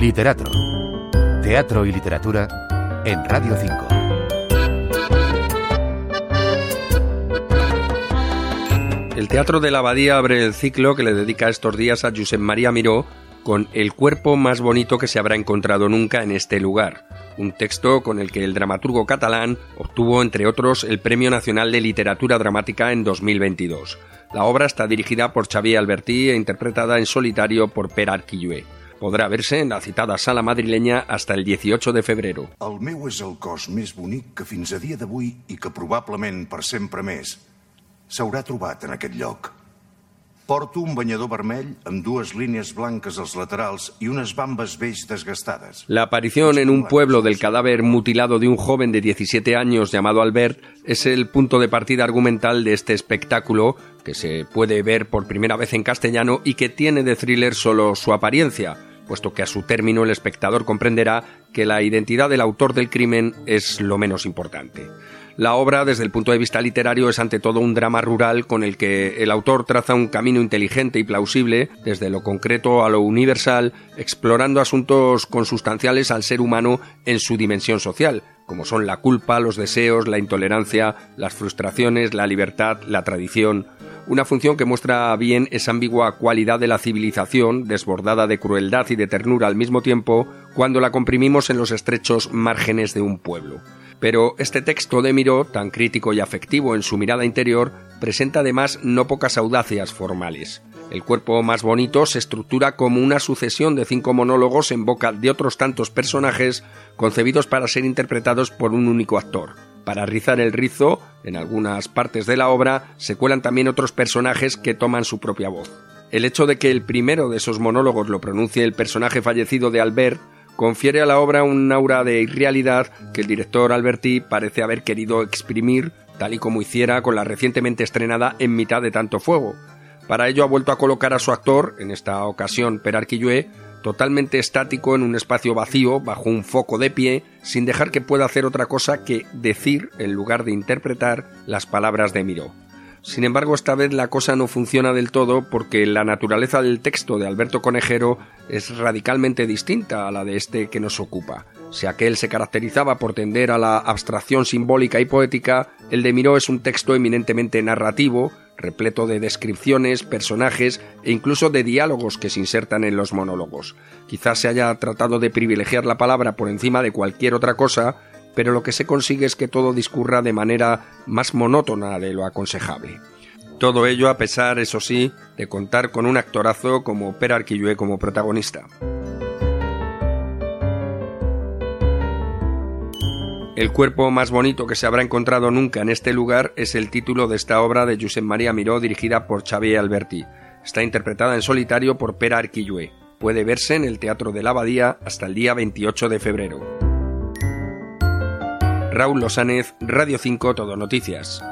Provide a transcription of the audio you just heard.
Literatro. Teatro y literatura en Radio 5. El Teatro de la Abadía abre el ciclo que le dedica estos días a Josep María Miró con El cuerpo más bonito que se habrá encontrado nunca en este lugar, un texto con el que el dramaturgo catalán obtuvo, entre otros, el Premio Nacional de Literatura Dramática en 2022. La obra está dirigida por Xavier Albertí e interpretada en solitario por Per Arquillué. Podrà verse en la citada sala madrileña hasta el 18 de febrero. El meu és el cos més bonic que fins a dia d'avui i que probablement per sempre més s'haurà trobat en aquest lloc. Porto un banyador vermell amb dues línies blanques als laterals i unes bambes beix desgastades. La aparición en un pueblo del cadáver mutilado de un joven de 17 años llamado Albert es el punto de partida argumental de este espectáculo que se puede ver por primera vez en castellano y que tiene de thriller solo su apariencia, puesto que a su término el espectador comprenderá que la identidad del autor del crimen es lo menos importante. La obra, desde el punto de vista literario, es ante todo un drama rural con el que el autor traza un camino inteligente y plausible, desde lo concreto a lo universal, explorando asuntos consustanciales al ser humano en su dimensión social, como son la culpa, los deseos, la intolerancia, las frustraciones, la libertad, la tradición, una función que muestra bien esa ambigua cualidad de la civilización, desbordada de crueldad y de ternura al mismo tiempo, cuando la comprimimos en los estrechos márgenes de un pueblo. Pero este texto de Miró, tan crítico y afectivo en su mirada interior, presenta además no pocas audacias formales. El cuerpo más bonito se estructura como una sucesión de cinco monólogos en boca de otros tantos personajes concebidos para ser interpretados por un único actor. Para rizar el rizo, en algunas partes de la obra se cuelan también otros personajes que toman su propia voz. El hecho de que el primero de esos monólogos lo pronuncie el personaje fallecido de Albert confiere a la obra un aura de irrealidad que el director Alberti parece haber querido exprimir, tal y como hiciera con la recientemente estrenada En mitad de tanto fuego. Para ello ha vuelto a colocar a su actor, en esta ocasión Per Arquillué, totalmente estático en un espacio vacío, bajo un foco de pie, sin dejar que pueda hacer otra cosa que decir en lugar de interpretar las palabras de Miró. Sin embargo, esta vez la cosa no funciona del todo porque la naturaleza del texto de Alberto Conejero es radicalmente distinta a la de este que nos ocupa. Si aquel se caracterizaba por tender a la abstracción simbólica y poética, el de Miró es un texto eminentemente narrativo, repleto de descripciones, personajes e incluso de diálogos que se insertan en los monólogos. Quizás se haya tratado de privilegiar la palabra por encima de cualquier otra cosa, pero lo que se consigue es que todo discurra de manera más monótona de lo aconsejable. Todo ello a pesar, eso sí, de contar con un actorazo como Per Arquillué como protagonista. El cuerpo más bonito que se habrá encontrado nunca en este lugar es el título de esta obra de Josep María Miró dirigida por Xavier Alberti. Está interpretada en solitario por Per Arquillué. Puede verse en el Teatro de la Abadía hasta el día 28 de febrero. Raúl Losánez, Radio 5 Todo Noticias.